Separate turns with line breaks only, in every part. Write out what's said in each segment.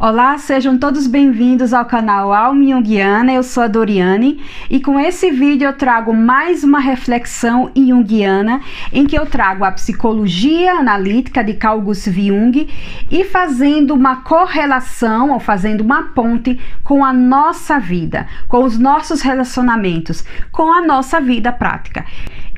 Olá, sejam todos bem-vindos ao canal Alma Jungiana. Eu sou a Doriane e com esse vídeo eu trago mais uma reflexão junguiana em que eu trago a psicologia analítica de Carl Gustav Jung e fazendo uma correlação ou fazendo uma ponte com a nossa vida, com os nossos relacionamentos, com a nossa vida prática.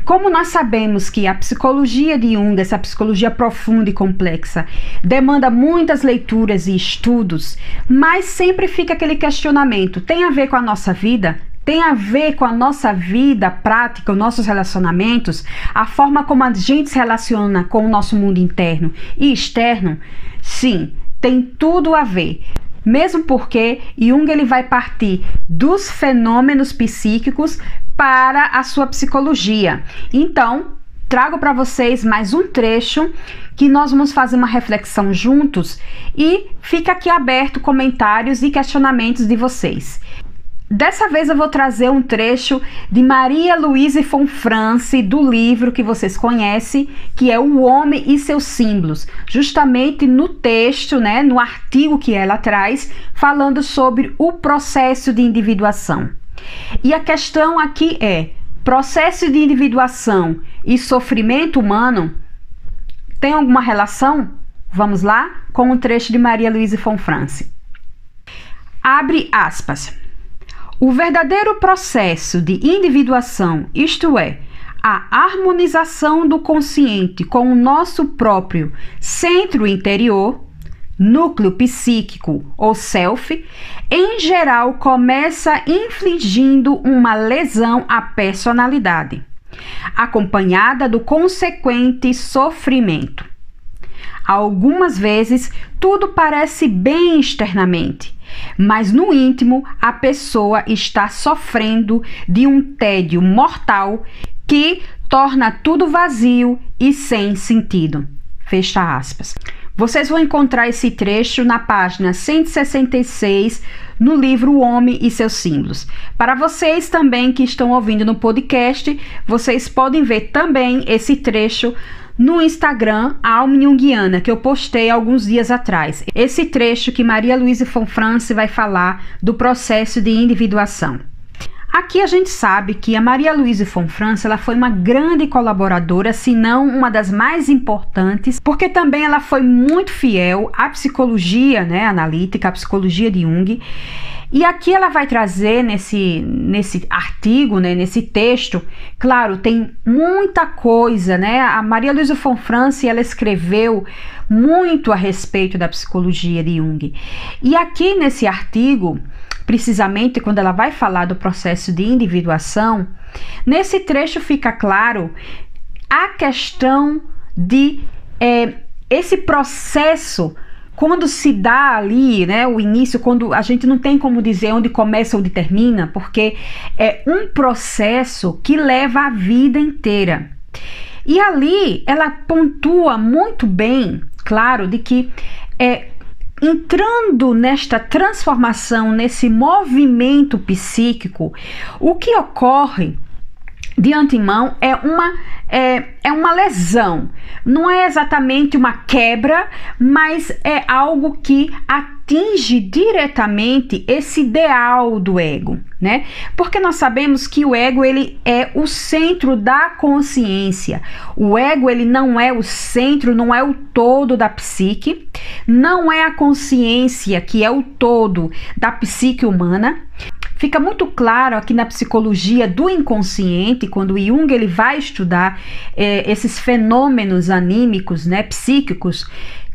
Como nós sabemos que a psicologia de Jung, essa psicologia profunda e complexa, demanda muitas leituras e estudos, mas sempre fica aquele questionamento: tem a ver com a nossa vida? Tem a ver com a nossa vida prática, os nossos relacionamentos, a forma como a gente se relaciona com o nosso mundo interno e externo? Sim, tem tudo a ver. Mesmo porque Jung ele vai partir dos fenômenos psíquicos para a sua psicologia. Então, trago para vocês mais um trecho que nós vamos fazer uma reflexão juntos e fica aqui aberto comentários e questionamentos de vocês. Dessa vez eu vou trazer um trecho de Maria Louise von France, do livro que vocês conhecem, que é O Homem e seus Símbolos, justamente no texto, né, no artigo que ela traz, falando sobre o processo de individuação. E a questão aqui é: processo de individuação e sofrimento humano tem alguma relação? Vamos lá com o um trecho de Maria Luísa von France. Abre aspas. O verdadeiro processo de individuação, isto é, a harmonização do consciente com o nosso próprio centro interior, núcleo psíquico ou self, em geral começa infligindo uma lesão à personalidade, acompanhada do consequente sofrimento. Algumas vezes tudo parece bem externamente, mas no íntimo a pessoa está sofrendo de um tédio mortal que torna tudo vazio e sem sentido. Fecha aspas. Vocês vão encontrar esse trecho na página 166 no livro O Homem e seus Símbolos. Para vocês também que estão ouvindo no podcast, vocês podem ver também esse trecho no Instagram Alma Jungiana, que eu postei alguns dias atrás. Esse trecho que Maria Luísa Fonfrance vai falar do processo de individuação. Aqui a gente sabe que a Maria Luísa Fonfrance ela foi uma grande colaboradora, se não uma das mais importantes, porque também ela foi muito fiel à psicologia né, analítica, à psicologia de Jung. E aqui ela vai trazer nesse, nesse artigo, né, nesse texto, claro, tem muita coisa, né? A Maria Luísa Fonfrance, ela escreveu muito a respeito da psicologia de Jung. E aqui nesse artigo, precisamente quando ela vai falar do processo de individuação, nesse trecho fica claro a questão de é, esse processo quando se dá ali, né, o início, quando a gente não tem como dizer onde começa ou onde termina, porque é um processo que leva a vida inteira. E ali ela pontua muito bem, claro, de que é, entrando nesta transformação, nesse movimento psíquico, o que ocorre de antemão é uma, é, é uma lesão. Não é exatamente uma quebra, mas é algo que atinge diretamente esse ideal do ego, né? Porque nós sabemos que o ego ele é o centro da consciência. O ego ele não é o centro, não é o todo da psique, não é a consciência que é o todo da psique humana. Fica muito claro aqui na psicologia do inconsciente, quando Jung ele vai estudar é, esses fenômenos anímicos, né, psíquicos,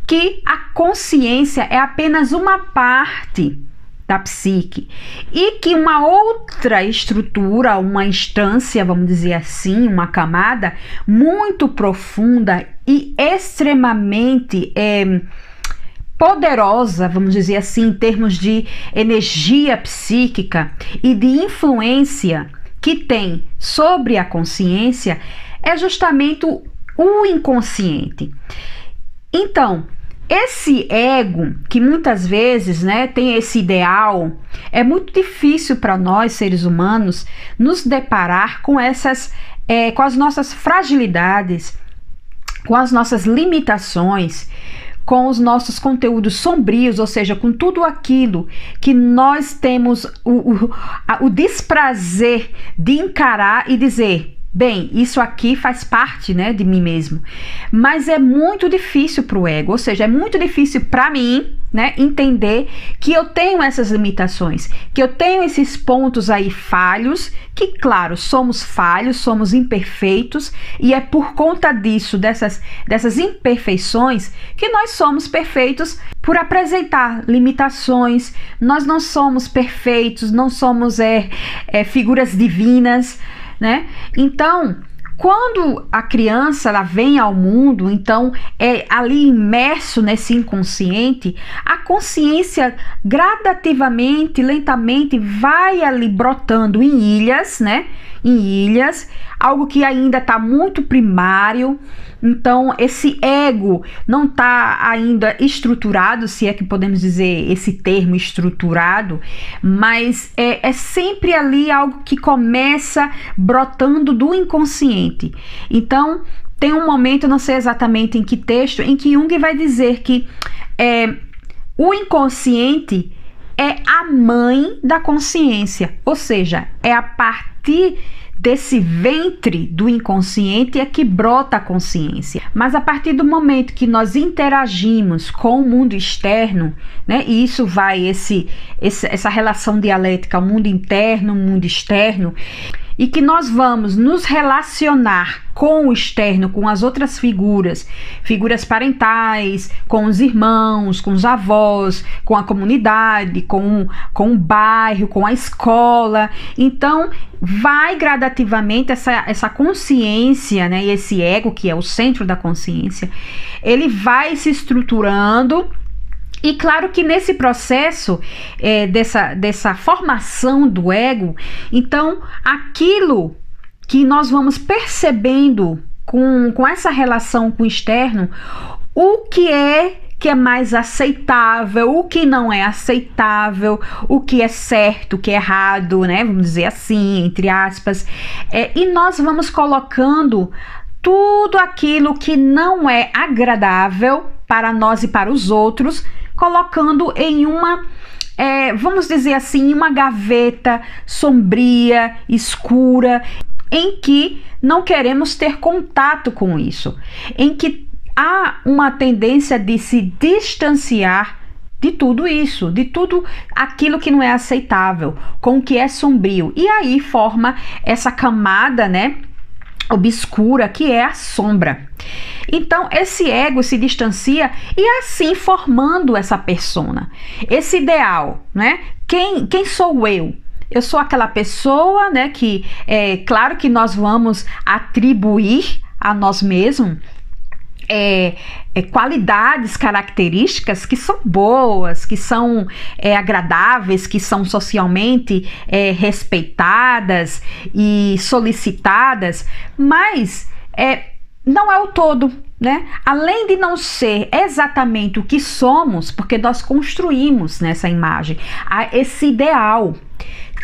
que a consciência é apenas uma parte da psique e que uma outra estrutura, uma instância, vamos dizer assim, uma camada muito profunda e extremamente é, poderosa, vamos dizer assim, em termos de energia psíquica e de influência que tem sobre a consciência é justamente o inconsciente. Então, esse ego, que muitas vezes né, tem esse ideal, é muito difícil para nós, seres humanos, nos deparar com essas, é, com as nossas fragilidades, com as nossas limitações, com os nossos conteúdos sombrios, ou seja, com tudo aquilo que nós temos o, o, a, o desprazer de encarar e dizer: Bem, isso aqui faz parte, né, de mim mesmo. Mas é muito difícil para o ego, ou seja, é muito difícil para mim, né, entender que eu tenho essas limitações, que eu tenho esses pontos aí falhos, que claro, somos falhos, somos imperfeitos, e é por conta disso, dessas dessas imperfeições, que nós somos perfeitos por apresentar limitações. Nós não somos perfeitos, não somos é, é figuras divinas né? Então, quando a criança ela vem ao mundo, então é ali imerso nesse inconsciente, a consciência gradativamente, lentamente vai ali brotando em ilhas, né? Em ilhas, algo que ainda está muito primário. Então, esse ego não está ainda estruturado, se é que podemos dizer esse termo estruturado, mas é, é sempre ali algo que começa brotando do inconsciente. Então, tem um momento, não sei exatamente em que texto, em que Jung vai dizer que é, o inconsciente é a mãe da consciência, ou seja, é a partir desse ventre do inconsciente é que brota a consciência. Mas a partir do momento que nós interagimos com o mundo externo, né, e isso vai esse, esse essa relação dialética, o mundo interno, o mundo externo, e que nós vamos nos relacionar com o externo, com as outras figuras, figuras parentais, com os irmãos, com os avós, com a comunidade, com, com o bairro, com a escola. Então, vai gradativamente essa, essa consciência, né, e esse ego, que é o centro da consciência, ele vai se estruturando e claro que nesse processo é, dessa, dessa formação do ego, então aquilo que nós vamos percebendo com, com essa relação com o externo, o que é que é mais aceitável, o que não é aceitável, o que é certo, o que é errado, né? Vamos dizer assim, entre aspas. É, e nós vamos colocando tudo aquilo que não é agradável para nós e para os outros colocando em uma é, vamos dizer assim, uma gaveta sombria, escura, em que não queremos ter contato com isso, em que há uma tendência de se distanciar de tudo isso, de tudo aquilo que não é aceitável, com o que é sombrio. E aí forma essa camada, né, obscura que é a sombra. Então, esse ego se distancia e assim formando essa persona. Esse ideal, né? Quem, quem sou eu? Eu sou aquela pessoa, né, que é claro que nós vamos atribuir a nós mesmos é, é, qualidades, características que são boas, que são é, agradáveis, que são socialmente é, respeitadas e solicitadas, mas é, não é o todo, né? Além de não ser exatamente o que somos, porque nós construímos nessa imagem esse ideal,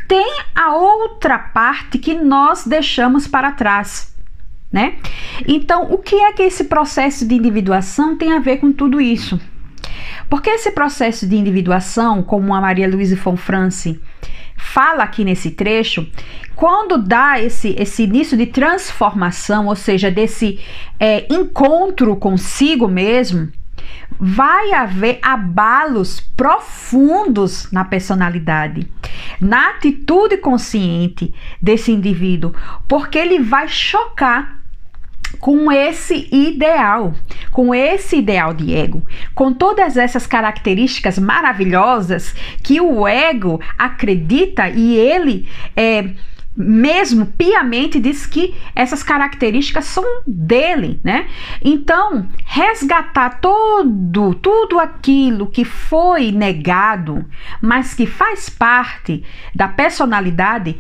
tem a outra parte que nós deixamos para trás, né? Então, o que é que esse processo de individuação tem a ver com tudo isso? Porque esse processo de individuação, como a Maria Luísa Fonfrance fala aqui nesse trecho, quando dá esse, esse início de transformação, ou seja, desse é, encontro consigo mesmo, vai haver abalos profundos na personalidade, na atitude consciente desse indivíduo, porque ele vai chocar com esse ideal, com esse ideal de ego, com todas essas características maravilhosas que o ego acredita e ele é, mesmo piamente diz que essas características são dele, né? Então, resgatar todo, tudo aquilo que foi negado, mas que faz parte da personalidade,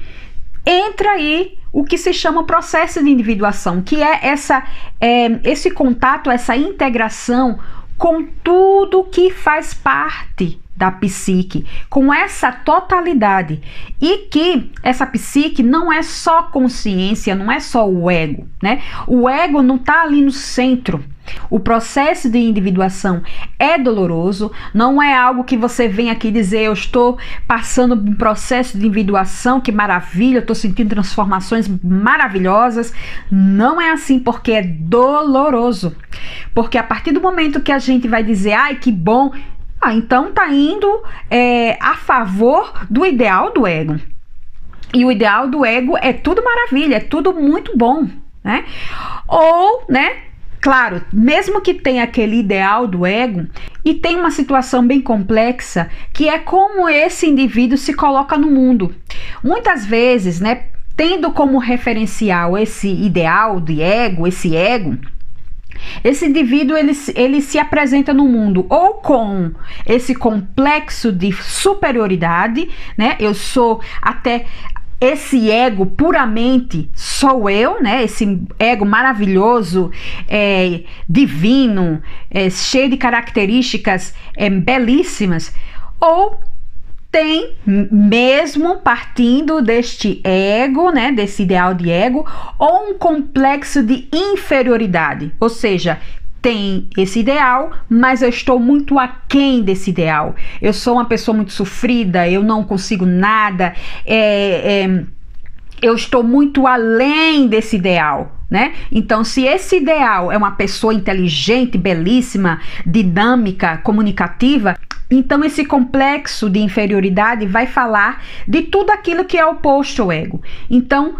entra aí o que se chama processo de individuação, que é, essa, é, esse contato, essa integração com tudo que faz parte da psique, com essa totalidade. E que essa psique não é só consciência, não é só o ego, né? O ego não está ali no centro. O processo de individuação é doloroso, não é algo que você vem aqui dizer eu estou passando um processo de individuação, que maravilha, eu estou sentindo transformações maravilhosas. Não é assim porque é doloroso. Porque a partir do momento que a gente vai dizer, ai que bom, ah, então tá indo é, a favor do ideal do ego. E o ideal do ego é tudo maravilha, é tudo muito bom, né? Ou, né, Claro, mesmo que tenha aquele ideal do ego, e tem uma situação bem complexa, que é como esse indivíduo se coloca no mundo. Muitas vezes, né, tendo como referencial esse ideal de ego, esse ego, esse indivíduo ele, ele se apresenta no mundo ou com esse complexo de superioridade, né? Eu sou até esse ego puramente sou eu, né? Esse ego maravilhoso, é, divino, é, cheio de características é, belíssimas, ou tem mesmo partindo deste ego, né, desse ideal de ego, ou um complexo de inferioridade, ou seja, tem esse ideal, mas eu estou muito aquém desse ideal. Eu sou uma pessoa muito sofrida, eu não consigo nada, é, é, eu estou muito além desse ideal. Né? Então, se esse ideal é uma pessoa inteligente, belíssima, dinâmica, comunicativa, então esse complexo de inferioridade vai falar de tudo aquilo que é oposto ao ego. Então,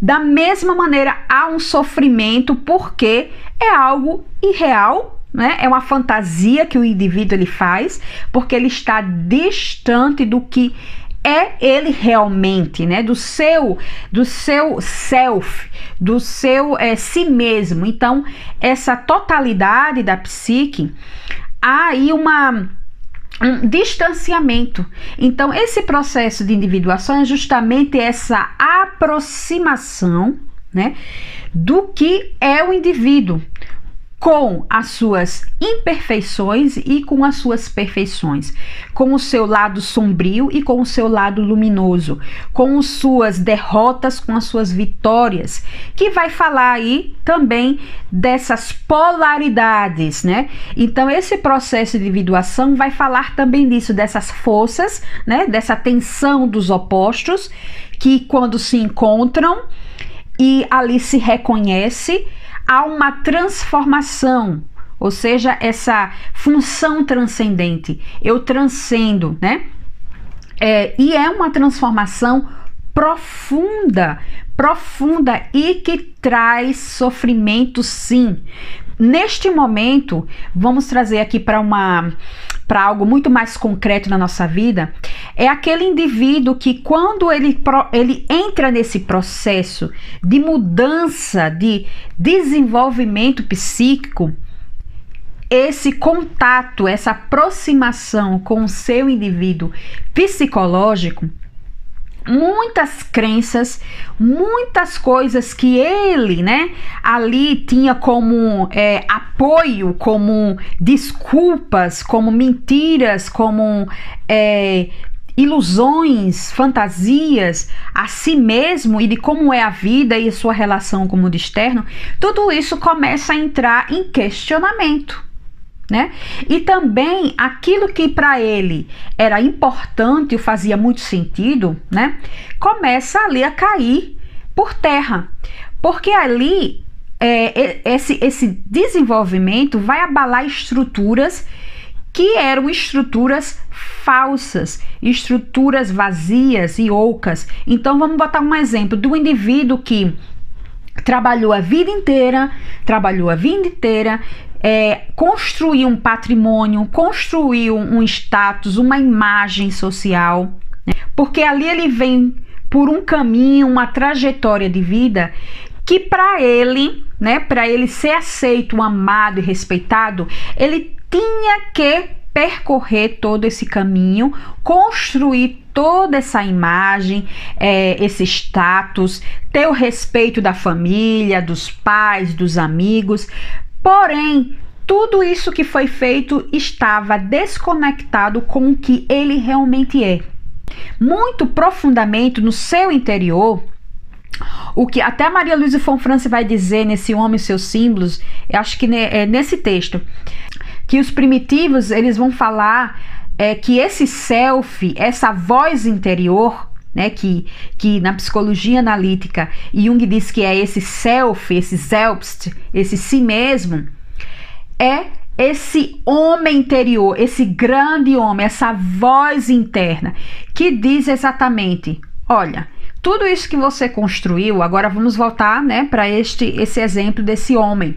da mesma maneira, há um sofrimento porque é algo irreal, né? É uma fantasia que o indivíduo ele faz, porque ele está distante do que é ele realmente, né? Do seu, do seu self, do seu é, si mesmo. Então, essa totalidade da psique, há aí uma um distanciamento. Então, esse processo de individuação é justamente essa aproximação, né, do que é o indivíduo com as suas imperfeições e com as suas perfeições, com o seu lado sombrio e com o seu lado luminoso, com as suas derrotas, com as suas vitórias, que vai falar aí também dessas polaridades, né? Então esse processo de individuação vai falar também disso, dessas forças, né? Dessa tensão dos opostos que quando se encontram e ali se reconhece há uma transformação, ou seja, essa função transcendente. Eu transcendo, né? É, e é uma transformação profunda, profunda e que traz sofrimento, sim. Neste momento, vamos trazer aqui para uma para algo muito mais concreto na nossa vida, é aquele indivíduo que, quando ele, ele entra nesse processo de mudança, de desenvolvimento psíquico, esse contato, essa aproximação com o seu indivíduo psicológico, muitas crenças, muitas coisas que ele, né, ali tinha como é, apoio, como desculpas, como mentiras, como é, ilusões, fantasias a si mesmo e de como é a vida e a sua relação com o mundo externo, tudo isso começa a entrar em questionamento né? E também aquilo que para ele era importante fazia muito sentido, né? Começa ali a cair por terra, porque ali é, esse, esse desenvolvimento vai abalar estruturas que eram estruturas falsas, estruturas vazias e ocas. Então vamos botar um exemplo do indivíduo que trabalhou a vida inteira, trabalhou a vida inteira, é, construir um patrimônio, construir um, status, uma imagem social, né? porque ali ele vem por um caminho, uma trajetória de vida que para ele, né, para ele ser aceito, amado e respeitado, ele tinha que percorrer todo esse caminho, construir toda essa imagem, é, esse status, ter o respeito da família, dos pais, dos amigos, Porém, tudo isso que foi feito estava desconectado com o que ele realmente é. Muito profundamente no seu interior, o que até Maria Luísa Fonfrance vai dizer nesse Homem e seus símbolos, acho que é nesse texto, que os primitivos eles vão falar é, que esse self, essa voz interior, né, que, que na psicologia analítica Jung diz que é esse self, esse selbst, esse si mesmo, é esse homem interior, esse grande homem, essa voz interna que diz exatamente: olha, tudo isso que você construiu, agora vamos voltar, né, para este esse exemplo desse homem.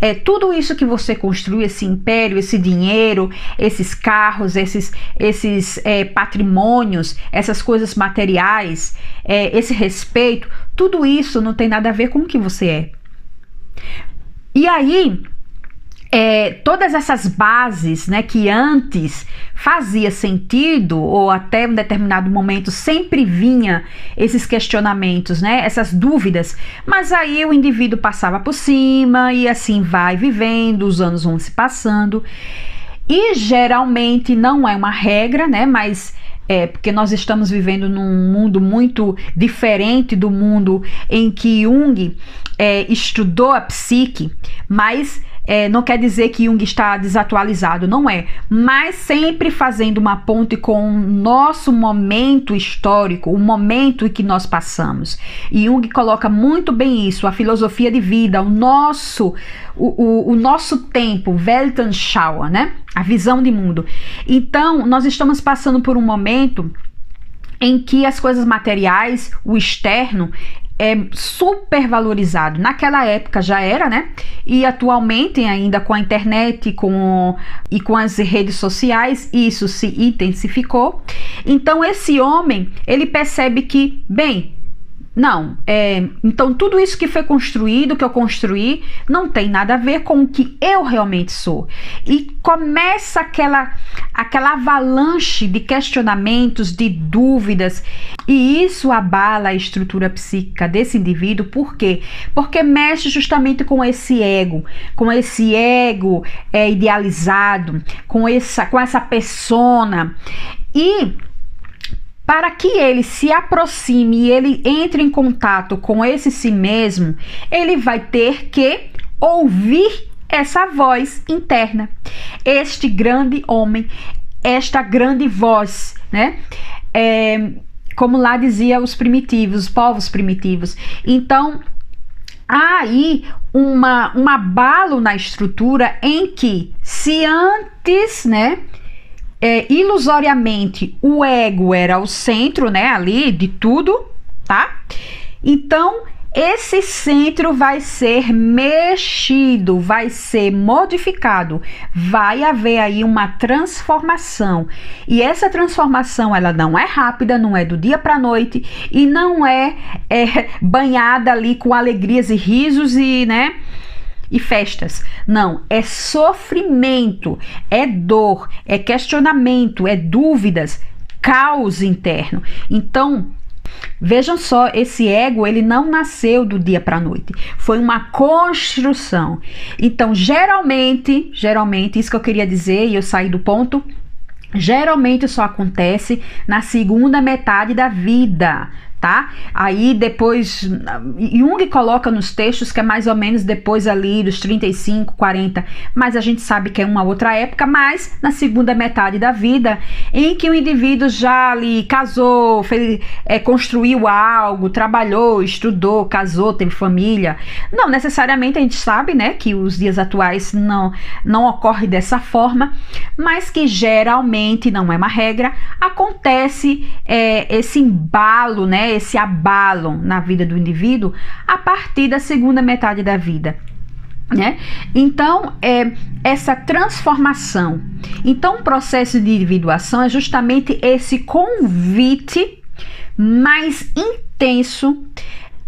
É tudo isso que você construiu, esse império, esse dinheiro, esses carros, esses esses é, patrimônios, essas coisas materiais, é, esse respeito, tudo isso não tem nada a ver com o que você é. E aí é, todas essas bases né, que antes fazia sentido, ou até um determinado momento sempre vinha esses questionamentos, né, essas dúvidas, mas aí o indivíduo passava por cima e assim vai vivendo, os anos vão se passando. E geralmente não é uma regra, né, mas é, porque nós estamos vivendo num mundo muito diferente do mundo em que Jung é, estudou a psique, mas é, não quer dizer que Jung está desatualizado, não é. Mas sempre fazendo uma ponte com o nosso momento histórico, o momento em que nós passamos. E Jung coloca muito bem isso, a filosofia de vida, o nosso, o, o, o nosso tempo, Weltanschauer, né? A visão de mundo. Então, nós estamos passando por um momento em que as coisas materiais, o externo, é super valorizado. Naquela época já era, né? E atualmente, ainda com a internet com, e com as redes sociais, isso se intensificou. Então, esse homem, ele percebe que, bem, não, é, então tudo isso que foi construído, que eu construí, não tem nada a ver com o que eu realmente sou. E começa aquela, aquela avalanche de questionamentos, de dúvidas, e isso abala a estrutura psíquica desse indivíduo, por quê? Porque mexe justamente com esse ego, com esse ego é, idealizado, com essa, com essa persona. E para que ele se aproxime e ele entre em contato com esse si mesmo, ele vai ter que ouvir essa voz interna. Este grande homem, esta grande voz, né? É, como lá dizia os primitivos, os povos primitivos. Então, há aí uma, um abalo na estrutura em que, se antes, né? É, ilusoriamente o ego era o centro, né, ali de tudo, tá? Então, esse centro vai ser mexido, vai ser modificado, vai haver aí uma transformação. E essa transformação, ela não é rápida, não é do dia para noite e não é, é banhada ali com alegrias e risos e, né, e festas. Não, é sofrimento, é dor, é questionamento, é dúvidas, caos interno. Então, Vejam só, esse ego ele não nasceu do dia para a noite, foi uma construção. Então, geralmente, geralmente, isso que eu queria dizer e eu saí do ponto, geralmente só acontece na segunda metade da vida, tá? Aí depois Jung coloca nos textos que é mais ou menos depois ali dos 35, 40, mas a gente sabe que é uma outra época, mas na segunda metade da vida, em que o indivíduo já ali casou, fez, é, construiu algo, trabalhou, estudou, casou, teve família. Não necessariamente a gente sabe, né, que os dias atuais não não ocorre dessa forma, mas que geralmente não é uma regra, acontece é, esse embalo, esse abalo na vida do indivíduo a partir da segunda metade da vida. Né? Então, é essa transformação. Então, o processo de individuação é justamente esse convite mais intenso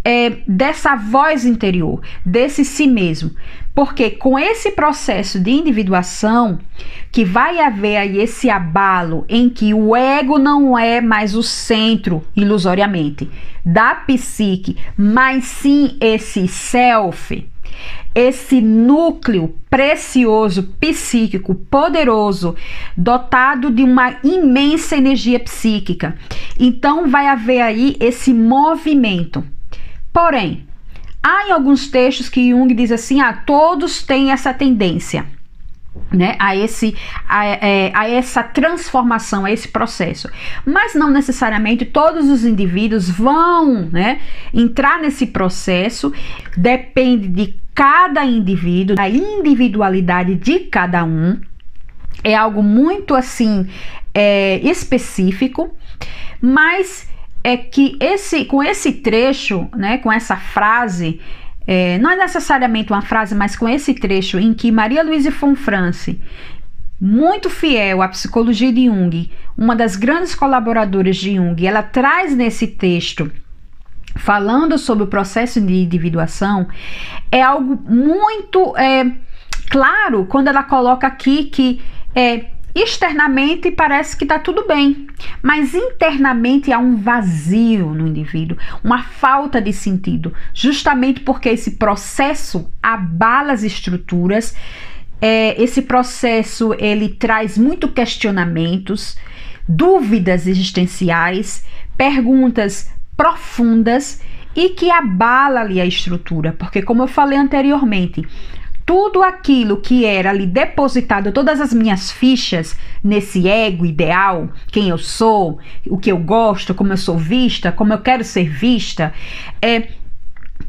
é, dessa voz interior, desse si mesmo. Porque com esse processo de individuação, que vai haver aí esse abalo em que o ego não é mais o centro, ilusoriamente, da psique, mas sim esse self, esse núcleo precioso, psíquico, poderoso, dotado de uma imensa energia psíquica. Então vai haver aí esse movimento Porém, há em alguns textos que Jung diz assim: ah, todos têm essa tendência. Né, a, esse, a, é, a, essa transformação, a esse processo. Mas não necessariamente todos os indivíduos vão né, entrar nesse processo, depende de cada indivíduo, da individualidade de cada um. É algo muito assim é, específico, mas é que esse com esse trecho, né, com essa frase, é, não é necessariamente uma frase, mas com esse trecho em que Maria Luísa Fonfrance, muito fiel à psicologia de Jung, uma das grandes colaboradoras de Jung, ela traz nesse texto falando sobre o processo de individuação, é algo muito é, claro quando ela coloca aqui que é, Externamente parece que está tudo bem, mas internamente há um vazio no indivíduo, uma falta de sentido, justamente porque esse processo abala as estruturas, é, esse processo ele traz muito questionamentos, dúvidas existenciais, perguntas profundas e que abala ali a estrutura, porque como eu falei anteriormente, tudo aquilo que era ali depositado, todas as minhas fichas nesse ego ideal, quem eu sou, o que eu gosto, como eu sou vista, como eu quero ser vista, é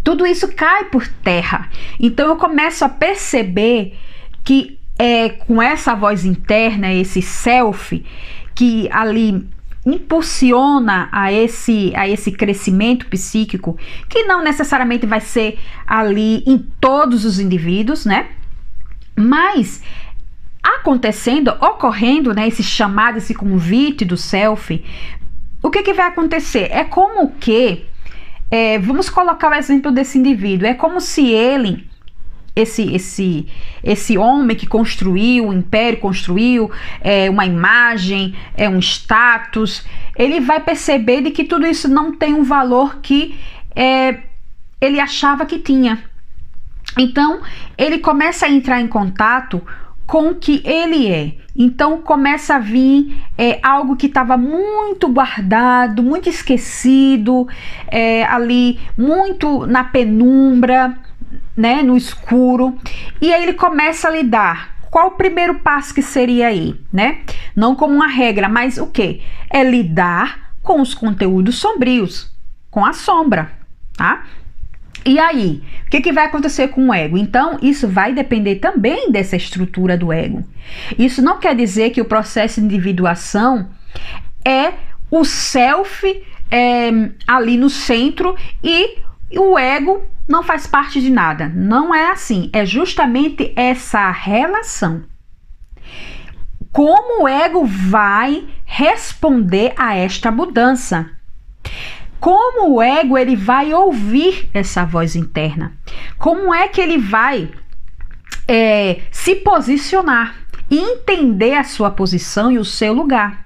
tudo isso cai por terra. Então eu começo a perceber que é com essa voz interna, esse self, que ali impulsiona a esse, a esse crescimento psíquico, que não necessariamente vai ser ali em todos os indivíduos, né? Mas acontecendo, ocorrendo, né, esse chamado, esse convite do self, o que, que vai acontecer? É como que, é, vamos colocar o exemplo desse indivíduo, é como se ele esse esse esse homem que construiu o império, construiu é, uma imagem, é um status, ele vai perceber de que tudo isso não tem um valor que é, ele achava que tinha. Então ele começa a entrar em contato com o que ele é. Então começa a vir é, algo que estava muito guardado, muito esquecido, é, ali muito na penumbra né, no escuro, e aí ele começa a lidar. Qual o primeiro passo que seria aí, né? Não como uma regra, mas o que? É lidar com os conteúdos sombrios, com a sombra, tá? E aí, o que, que vai acontecer com o ego? Então, isso vai depender também dessa estrutura do ego. Isso não quer dizer que o processo de individuação é o self é, ali no centro e o ego não faz parte de nada. Não é assim. É justamente essa relação. Como o ego vai responder a esta mudança? Como o ego ele vai ouvir essa voz interna? Como é que ele vai é, se posicionar e entender a sua posição e o seu lugar?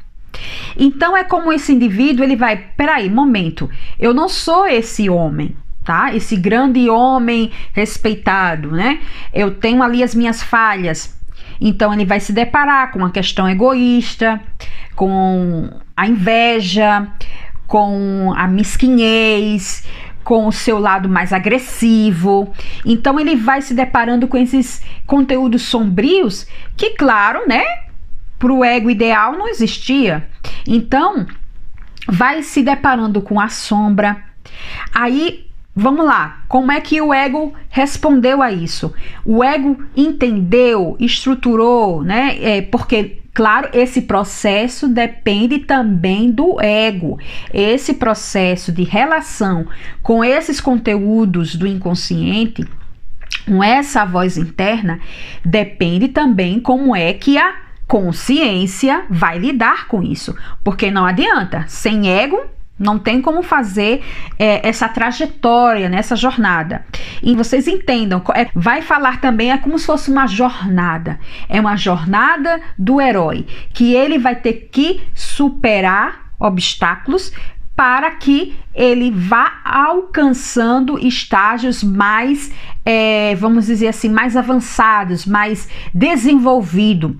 Então é como esse indivíduo ele vai, peraí, momento, eu não sou esse homem, tá? Esse grande homem respeitado, né? Eu tenho ali as minhas falhas. Então ele vai se deparar com uma questão egoísta, com a inveja, com a mesquinhez, com o seu lado mais agressivo. Então ele vai se deparando com esses conteúdos sombrios que, claro, né, para o ego ideal não existia. Então vai se deparando com a sombra. Aí Vamos lá, como é que o ego respondeu a isso? O ego entendeu, estruturou, né? É, porque, claro, esse processo depende também do ego. Esse processo de relação com esses conteúdos do inconsciente, com essa voz interna, depende também como é que a consciência vai lidar com isso. Porque não adianta, sem ego não tem como fazer é, essa trajetória nessa jornada. E vocês entendam, é, vai falar também é como se fosse uma jornada. É uma jornada do herói, que ele vai ter que superar obstáculos para que ele vá alcançando estágios mais, é, vamos dizer assim, mais avançados, mais desenvolvido.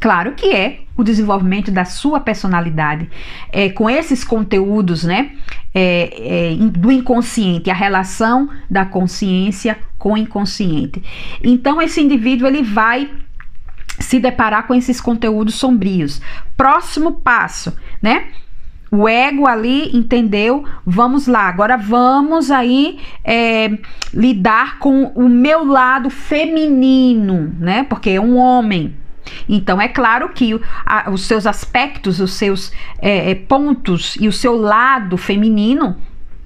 Claro que é o desenvolvimento da sua personalidade, é, com esses conteúdos, né? é, é, do inconsciente, a relação da consciência com o inconsciente. Então esse indivíduo ele vai se deparar com esses conteúdos sombrios. Próximo passo, né? O ego ali entendeu, vamos lá, agora vamos aí é, lidar com o meu lado feminino, né? Porque é um homem, então, é claro que a, os seus aspectos, os seus é, é, pontos e o seu lado feminino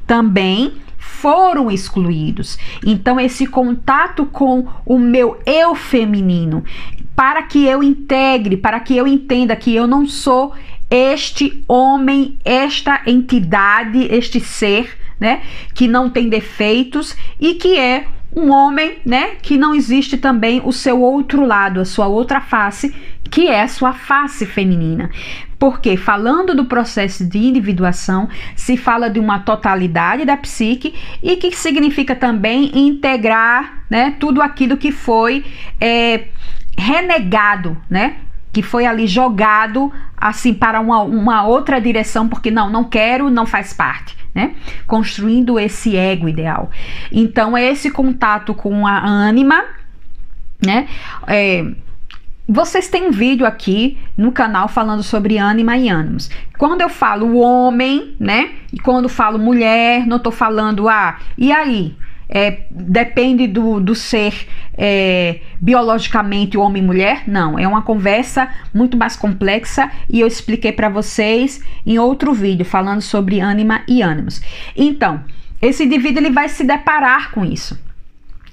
também foram excluídos. Então, esse contato com o meu eu feminino, para que eu integre, para que eu entenda que eu não sou este homem, esta entidade, este ser, né, que não tem defeitos e que é um homem, né, que não existe também o seu outro lado, a sua outra face, que é a sua face feminina. Porque falando do processo de individuação, se fala de uma totalidade da psique e que significa também integrar, né, tudo aquilo que foi é, renegado, né, que foi ali jogado assim para uma, uma outra direção, porque não, não quero, não faz parte né? Construindo esse ego ideal. Então, é esse contato com a ânima, né? É, vocês têm um vídeo aqui no canal falando sobre ânima e ânimos. Quando eu falo homem, né? E quando falo mulher, não tô falando, ah, e aí? É, depende do, do ser é, biologicamente homem e mulher? Não, é uma conversa muito mais complexa e eu expliquei para vocês em outro vídeo falando sobre ânima e ânimos. Então, esse indivíduo ele vai se deparar com isso.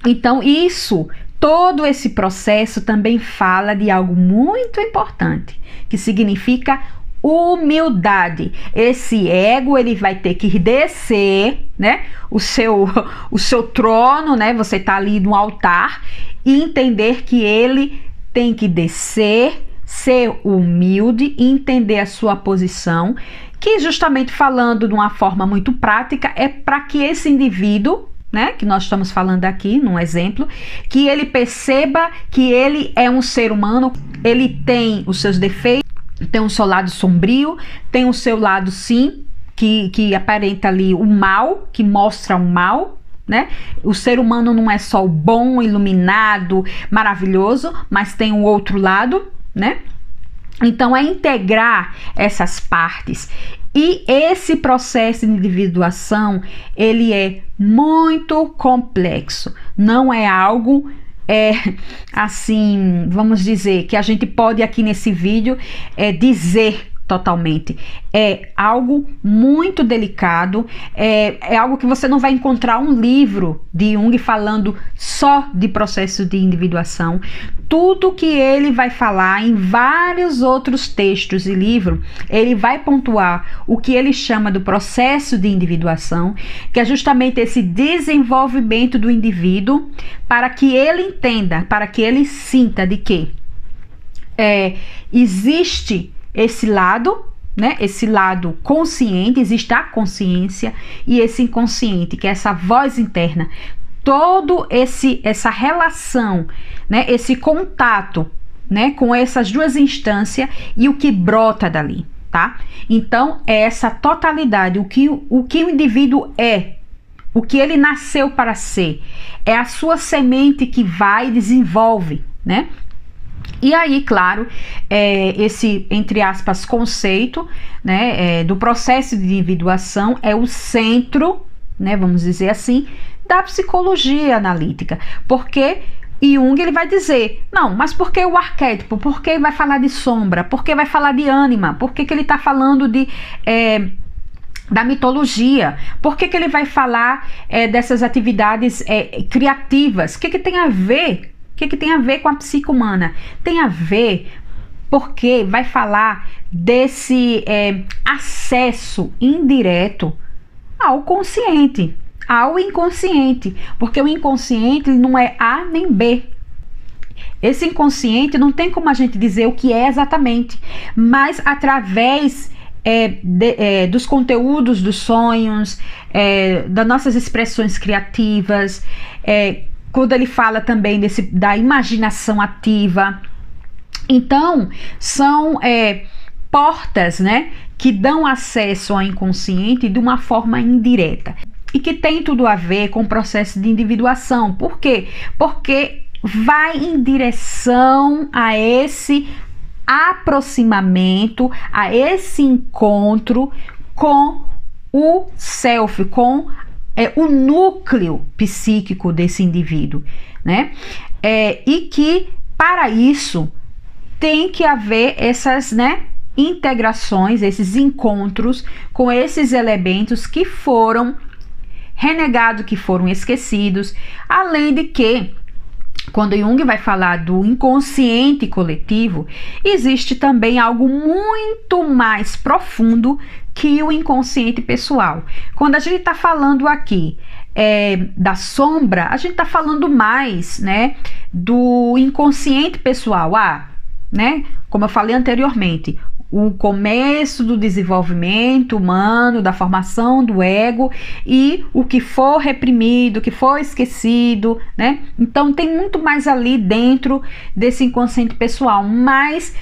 Então, isso, todo esse processo também fala de algo muito importante, que significa humildade. Esse ego ele vai ter que descer, né? O seu o seu trono, né? Você tá ali no altar e entender que ele tem que descer, ser humilde, entender a sua posição, que justamente falando de uma forma muito prática é para que esse indivíduo né, que nós estamos falando aqui, num exemplo, que ele perceba que ele é um ser humano, ele tem os seus defeitos, tem o seu lado sombrio, tem o seu lado sim, que, que aparenta ali o mal, que mostra o mal, né? O ser humano não é só o bom, iluminado, maravilhoso, mas tem o outro lado, né? Então é integrar essas partes. E esse processo de individuação, ele é muito complexo. Não é algo é assim, vamos dizer, que a gente pode aqui nesse vídeo é, dizer totalmente. É algo muito delicado, é, é algo que você não vai encontrar um livro de Jung falando só de processo de individuação. Tudo que ele vai falar em vários outros textos e livros, ele vai pontuar o que ele chama do processo de individuação, que é justamente esse desenvolvimento do indivíduo para que ele entenda, para que ele sinta de que é, existe esse lado, né? Esse lado consciente, existe a consciência e esse inconsciente, que é essa voz interna. Todo esse essa relação, né? Esse contato, né, com essas duas instâncias e o que brota dali, tá? Então, é essa totalidade, o que o que o indivíduo é, o que ele nasceu para ser, é a sua semente que vai e desenvolve, né? E aí, claro, é, esse, entre aspas, conceito né, é, do processo de individuação é o centro, né, vamos dizer assim, da psicologia analítica. Porque Jung ele vai dizer, não, mas por que o arquétipo? Por que vai falar de sombra? Por que vai falar de ânima? Por que, que ele está falando de. É, da mitologia. Por que, que ele vai falar é, dessas atividades é, criativas? O que, que tem a ver o que, que tem a ver com a psique humana? Tem a ver porque vai falar desse é, acesso indireto ao consciente, ao inconsciente, porque o inconsciente não é A nem B. Esse inconsciente não tem como a gente dizer o que é exatamente, mas através é, de, é, dos conteúdos dos sonhos, é, das nossas expressões criativas, é, quando ele fala também desse, da imaginação ativa. Então, são é, portas, né, que dão acesso ao inconsciente de uma forma indireta e que tem tudo a ver com o processo de individuação. Por quê? Porque vai em direção a esse aproximamento, a esse encontro com o self, com é, o núcleo psíquico desse indivíduo, né? É, e que para isso tem que haver essas, né? Integrações, esses encontros com esses elementos que foram renegados, que foram esquecidos, além de que quando Jung vai falar do inconsciente coletivo, existe também algo muito mais profundo que o inconsciente pessoal. Quando a gente está falando aqui é, da sombra, a gente está falando mais, né, do inconsciente pessoal. Ah, né? Como eu falei anteriormente, o começo do desenvolvimento humano, da formação do ego e o que for reprimido, o que for esquecido, né? Então tem muito mais ali dentro desse inconsciente pessoal, mas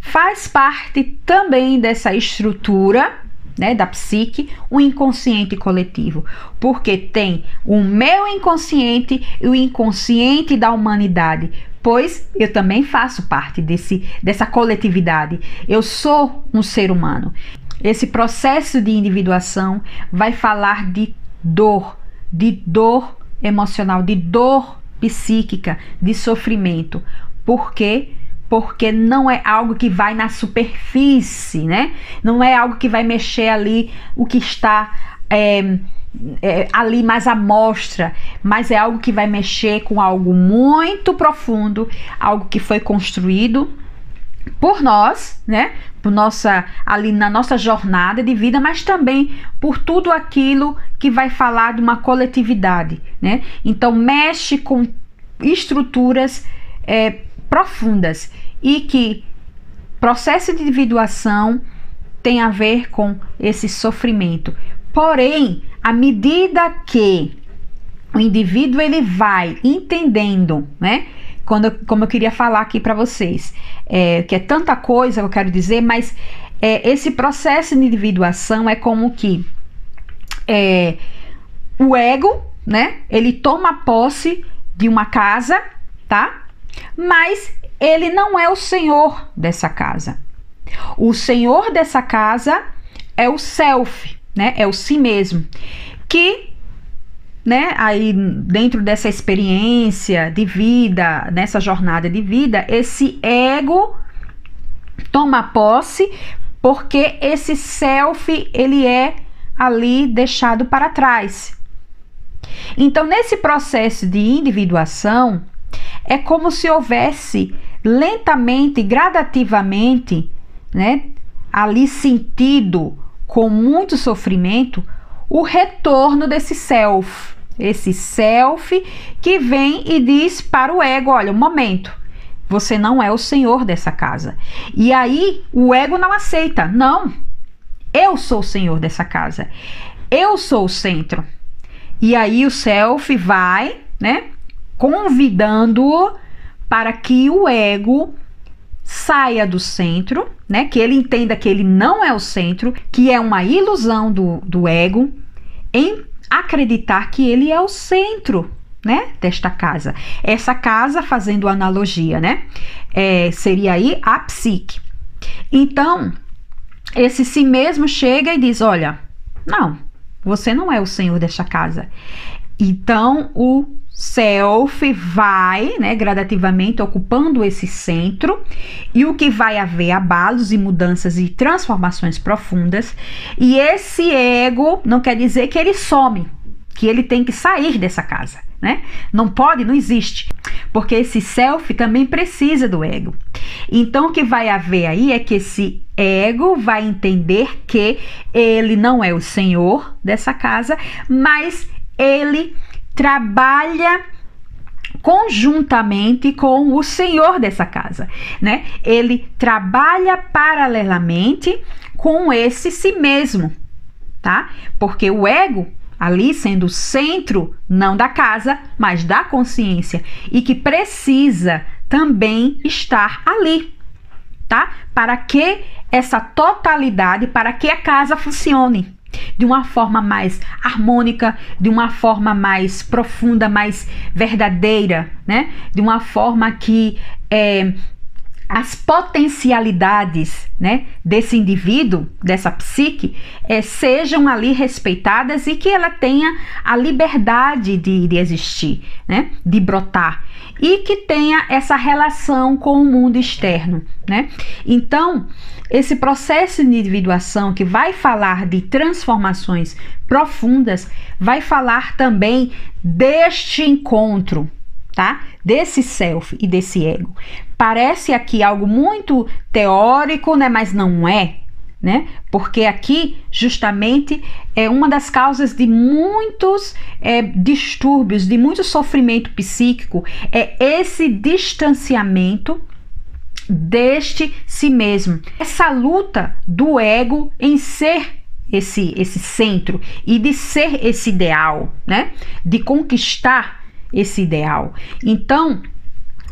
faz parte também dessa estrutura né, da psique, o inconsciente coletivo, porque tem o meu inconsciente e o inconsciente da humanidade, pois eu também faço parte desse, dessa coletividade. Eu sou um ser humano. Esse processo de individuação vai falar de dor, de dor emocional, de dor psíquica, de sofrimento. Por quê? Porque não é algo que vai na superfície, né? Não é algo que vai mexer ali o que está. É, é, ali mais à mostra, mas é algo que vai mexer com algo muito profundo, algo que foi construído por nós, né? Por nossa ali na nossa jornada de vida, mas também por tudo aquilo que vai falar de uma coletividade, né? Então mexe com estruturas é, profundas e que processo de individuação tem a ver com esse sofrimento. Porém, à medida que o indivíduo ele vai entendendo, né? Quando, como eu queria falar aqui para vocês, é, que é tanta coisa, eu quero dizer, mas é, esse processo de individuação é como que é, o ego, né? Ele toma posse de uma casa, tá? Mas ele não é o senhor dessa casa. O senhor dessa casa é o self, né? É o si mesmo. Que, né, aí dentro dessa experiência de vida, nessa jornada de vida, esse ego toma posse porque esse self ele é ali deixado para trás. Então, nesse processo de individuação, é como se houvesse lentamente, gradativamente, né, ali sentido com muito sofrimento o retorno desse self. Esse self que vem e diz para o ego: olha, um momento, você não é o senhor dessa casa. E aí o ego não aceita. Não, eu sou o senhor dessa casa. Eu sou o centro. E aí o self vai, né, convidando-o para que o ego saia do centro, né? Que ele entenda que ele não é o centro, que é uma ilusão do, do ego, em acreditar que ele é o centro, né? Desta casa. Essa casa, fazendo analogia, né? É, seria aí a psique. Então, esse si mesmo chega e diz: Olha, não, você não é o senhor desta casa. Então, o self vai, né, gradativamente ocupando esse centro e o que vai haver abalos e mudanças e transformações profundas. E esse ego não quer dizer que ele some, que ele tem que sair dessa casa, né? Não pode, não existe, porque esse self também precisa do ego. Então o que vai haver aí é que esse ego vai entender que ele não é o senhor dessa casa, mas ele trabalha conjuntamente com o senhor dessa casa, né? Ele trabalha paralelamente com esse si mesmo, tá? Porque o ego ali sendo o centro não da casa, mas da consciência e que precisa também estar ali, tá? Para que essa totalidade para que a casa funcione de uma forma mais harmônica, de uma forma mais profunda, mais verdadeira, né? De uma forma que é, as potencialidades né, desse indivíduo, dessa psique, é, sejam ali respeitadas e que ela tenha a liberdade de, de existir, né, de brotar, e que tenha essa relação com o mundo externo. Né? Então, esse processo de individuação que vai falar de transformações profundas, vai falar também deste encontro, tá? Desse self e desse ego. Parece aqui algo muito teórico, né, mas não é, né? Porque aqui, justamente, é uma das causas de muitos é, distúrbios, de muito sofrimento psíquico, é esse distanciamento deste si mesmo. Essa luta do ego em ser esse esse centro e de ser esse ideal, né? De conquistar esse ideal. Então,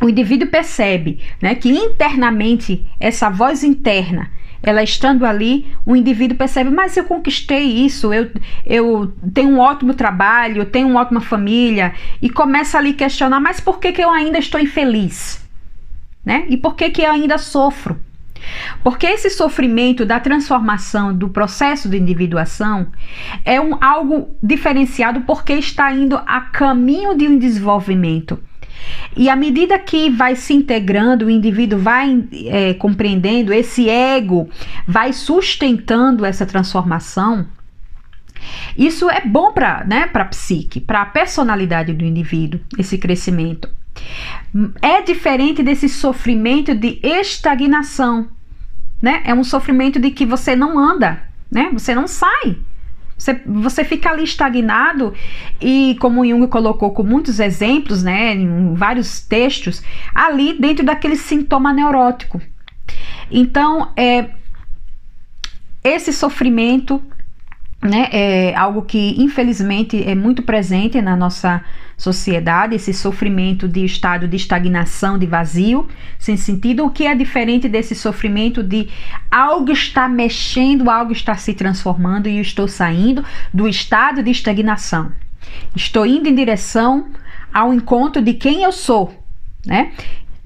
o indivíduo percebe, né, que internamente essa voz interna ela estando ali, o indivíduo percebe, mas eu conquistei isso, eu, eu tenho um ótimo trabalho, tenho uma ótima família, e começa ali a questionar, mas por que, que eu ainda estou infeliz? Né? E por que que eu ainda sofro? Porque esse sofrimento da transformação do processo de individuação é um, algo diferenciado porque está indo a caminho de um desenvolvimento. E à medida que vai se integrando, o indivíduo vai é, compreendendo, esse ego vai sustentando essa transformação. Isso é bom para né, a psique, para a personalidade do indivíduo, esse crescimento. É diferente desse sofrimento de estagnação, né? É um sofrimento de que você não anda, né? Você não sai. Você, você fica ali estagnado e, como Jung colocou com muitos exemplos, né, em vários textos, ali dentro daquele sintoma neurótico. Então, é, esse sofrimento né, é algo que infelizmente é muito presente na nossa sociedade, esse sofrimento de estado de estagnação, de vazio, sem sentido, o que é diferente desse sofrimento de algo está mexendo, algo está se transformando e eu estou saindo do estado de estagnação. Estou indo em direção ao encontro de quem eu sou, né?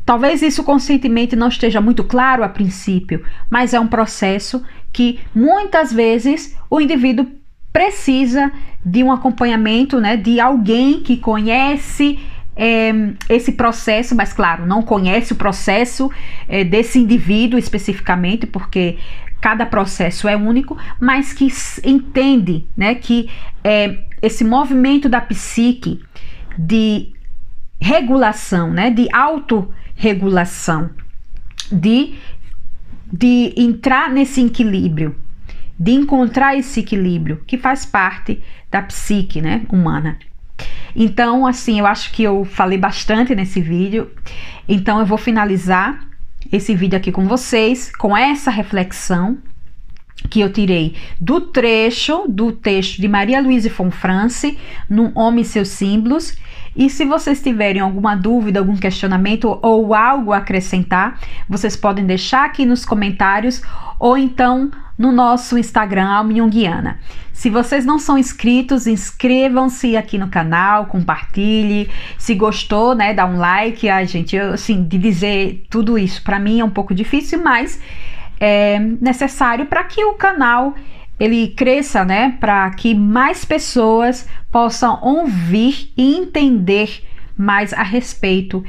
Talvez isso conscientemente não esteja muito claro a princípio, mas é um processo que muitas vezes o indivíduo precisa de um acompanhamento, né, de alguém que conhece é, esse processo, mas claro, não conhece o processo é, desse indivíduo especificamente, porque cada processo é único, mas que entende, né, que é, esse movimento da psique de regulação, né, de autorregulação, de de entrar nesse equilíbrio, de encontrar esse equilíbrio que faz parte da psique, né, humana. Então, assim, eu acho que eu falei bastante nesse vídeo. Então, eu vou finalizar esse vídeo aqui com vocês com essa reflexão que eu tirei do trecho do texto de Maria Luísa Fonfrance no Homem e seus símbolos e se vocês tiverem alguma dúvida, algum questionamento ou algo a acrescentar, vocês podem deixar aqui nos comentários ou então no nosso Instagram Alminhonguiana. Se vocês não são inscritos, inscrevam-se aqui no canal, compartilhe. Se gostou, né, dá um like. Ai, gente, eu, assim, de dizer tudo isso para mim é um pouco difícil, mas é necessário para que o canal ele cresça, né, para que mais pessoas possam ouvir e entender mais a respeito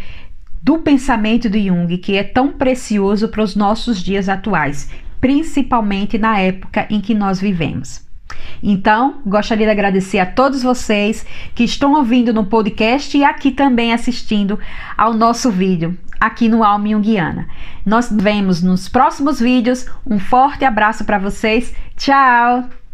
do pensamento de Jung, que é tão precioso para os nossos dias atuais, principalmente na época em que nós vivemos. Então, gostaria de agradecer a todos vocês que estão ouvindo no podcast e aqui também assistindo ao nosso vídeo aqui no Alma Jungiana. Nós vemos nos próximos vídeos. Um forte abraço para vocês. Tchau!